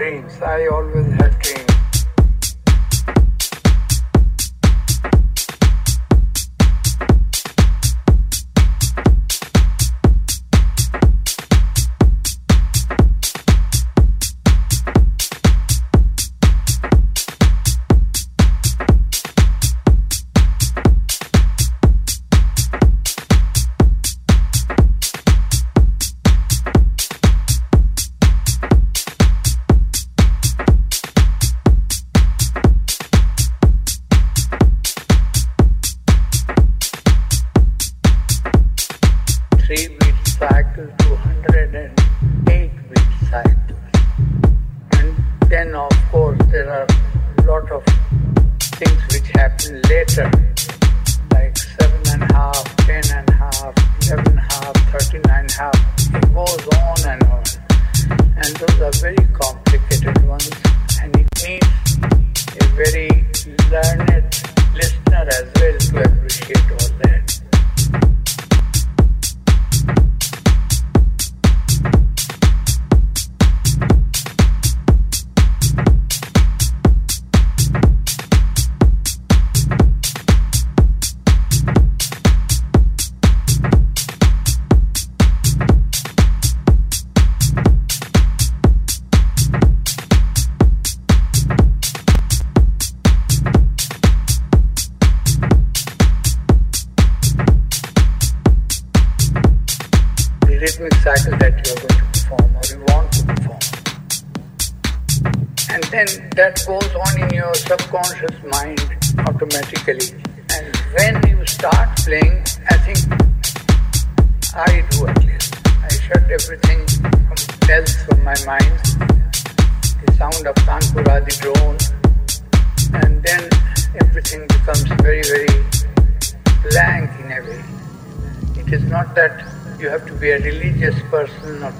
Dreams. I always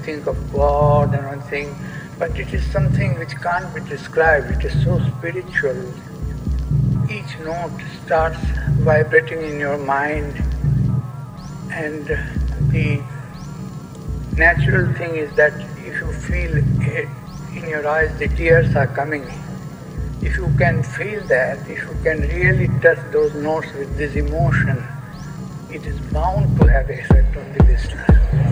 think of God and one thing, but it is something which can't be described. It is so spiritual. Each note starts vibrating in your mind, and the natural thing is that if you feel it in your eyes, the tears are coming. If you can feel that, if you can really touch those notes with this emotion, it is bound to have effect on the listener.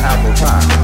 America.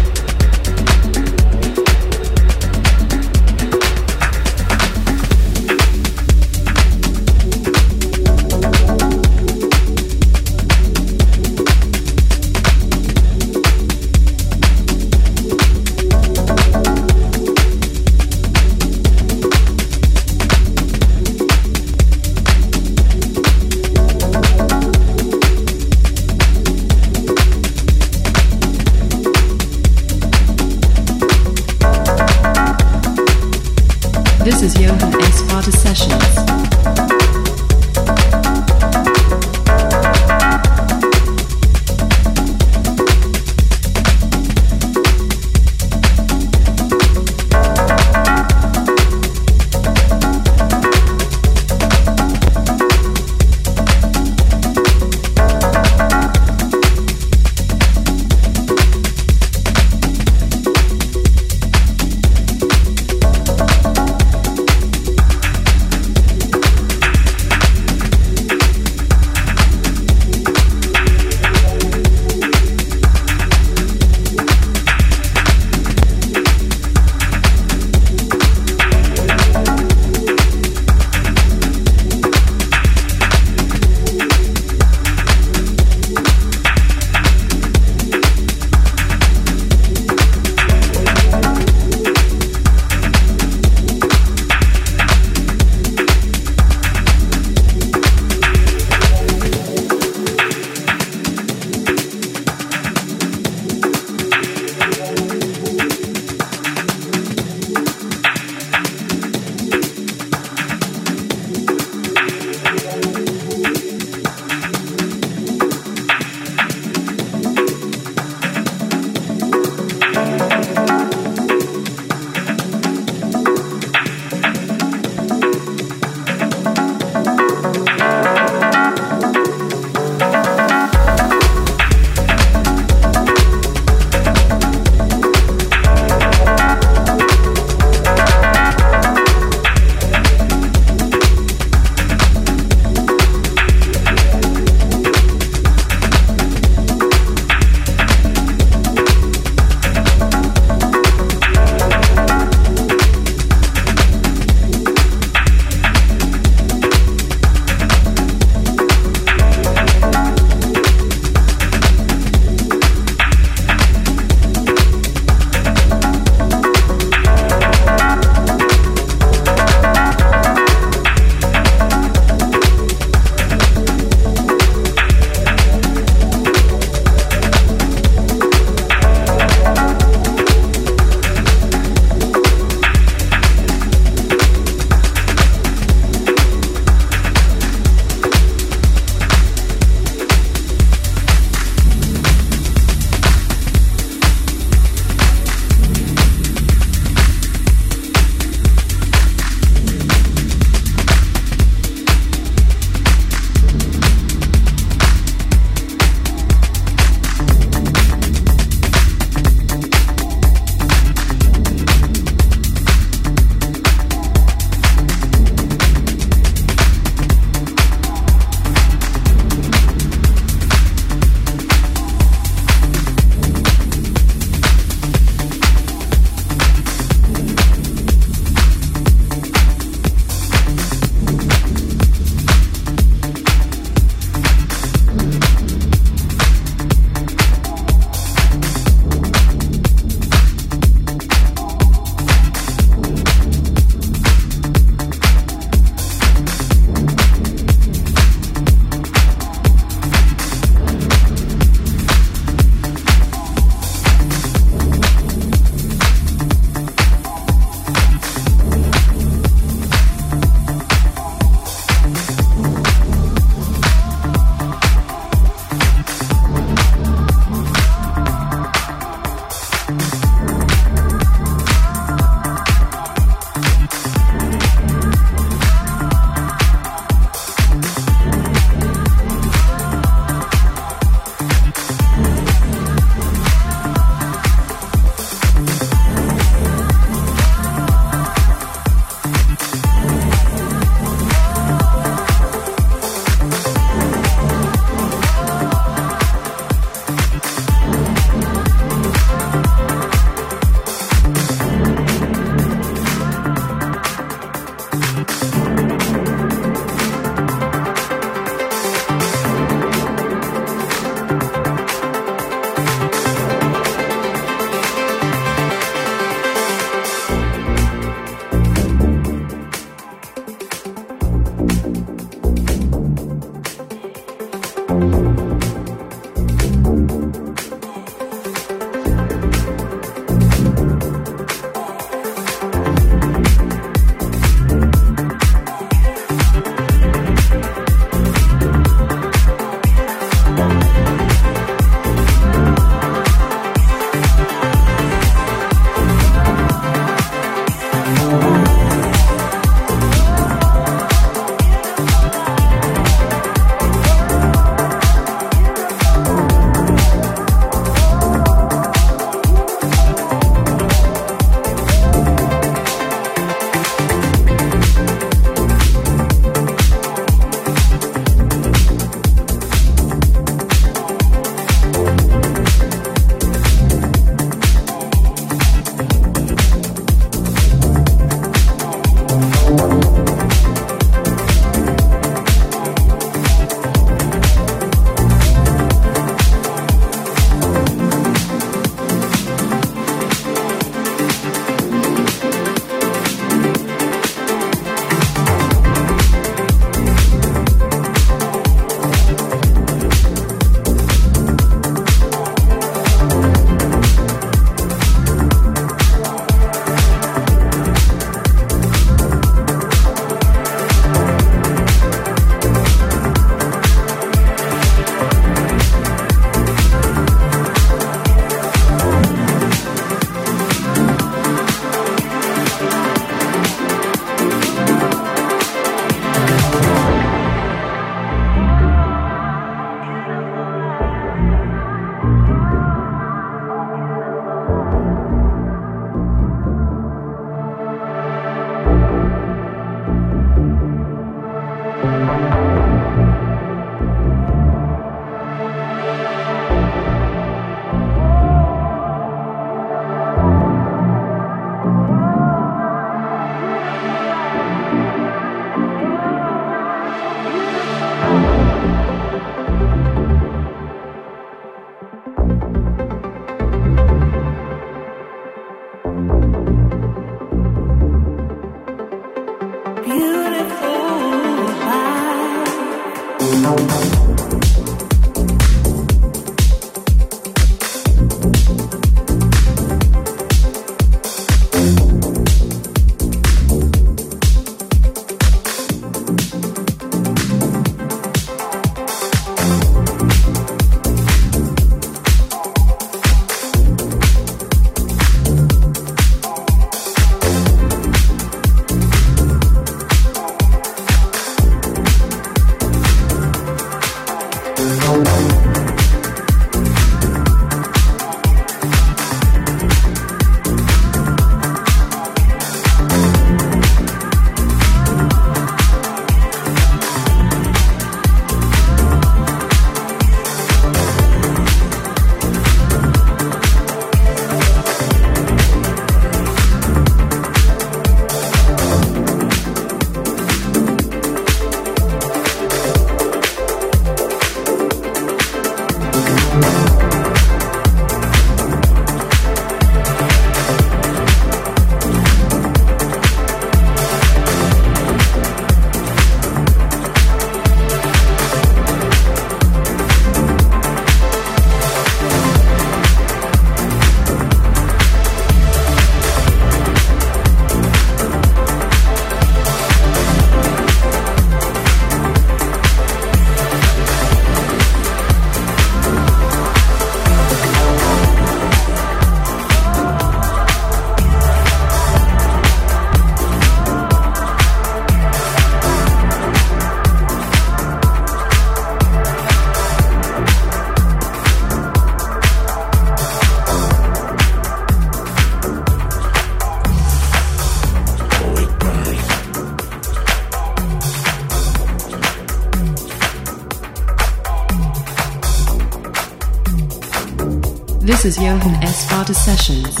Vata Sessions.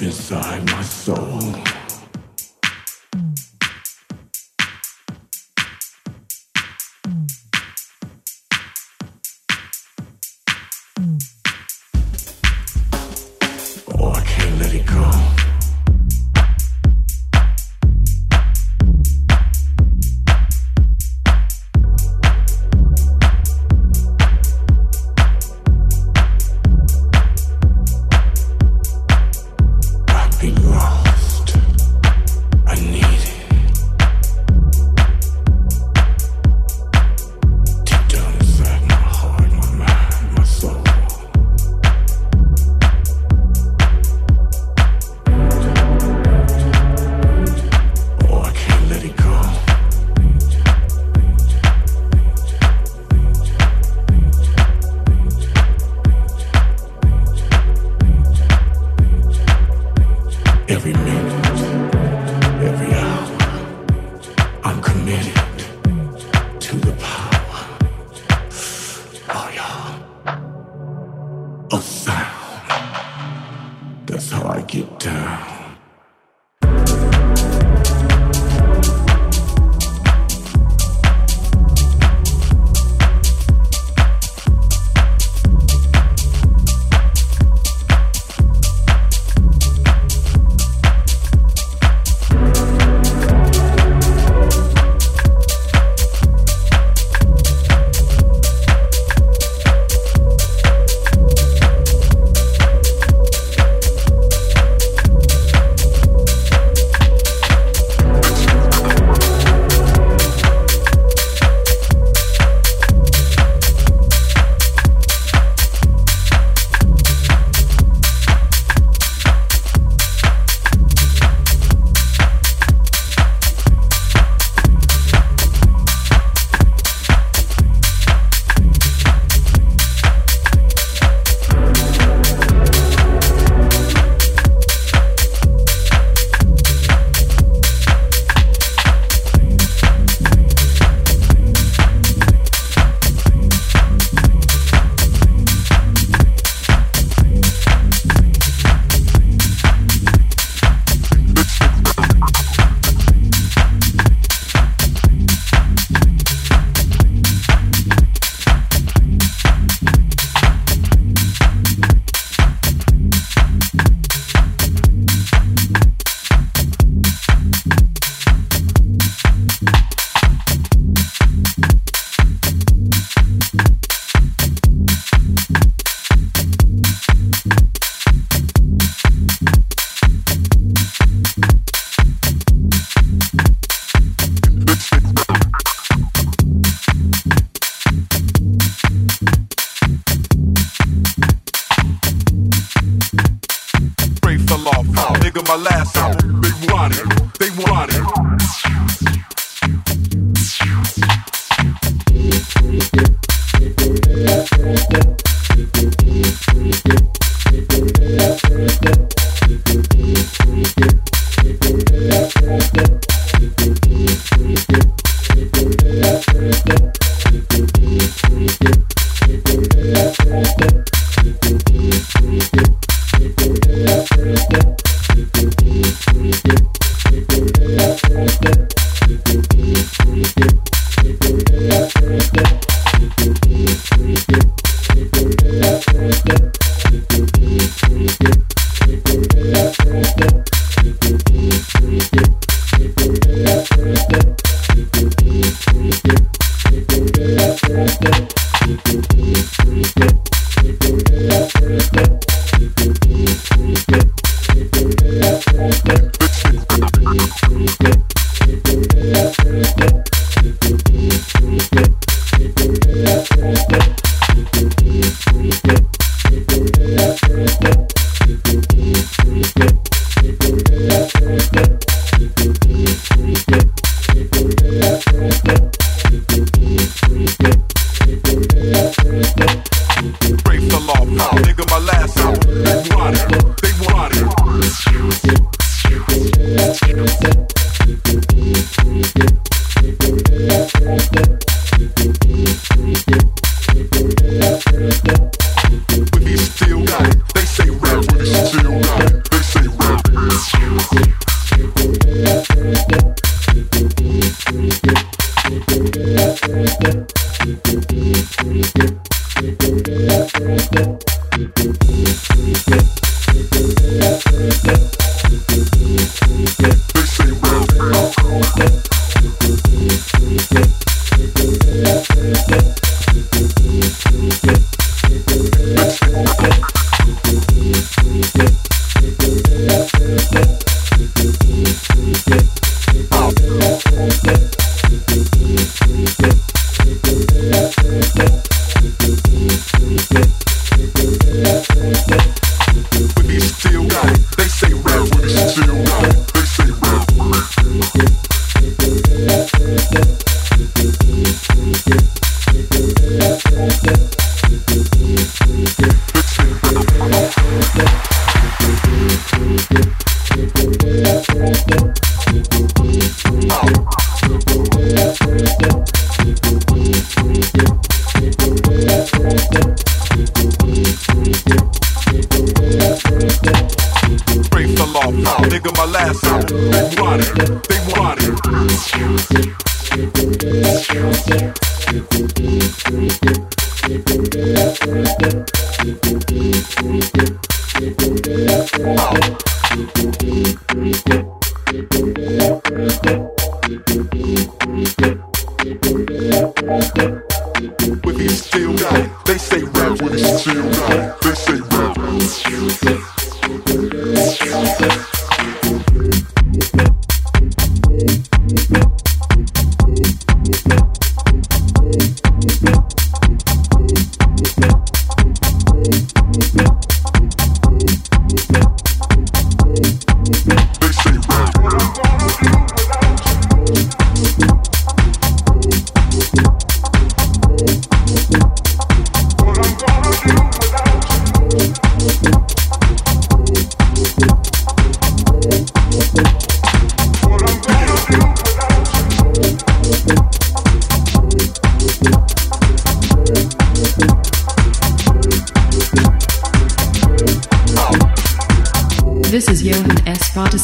deep inside my soul.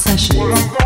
sessions.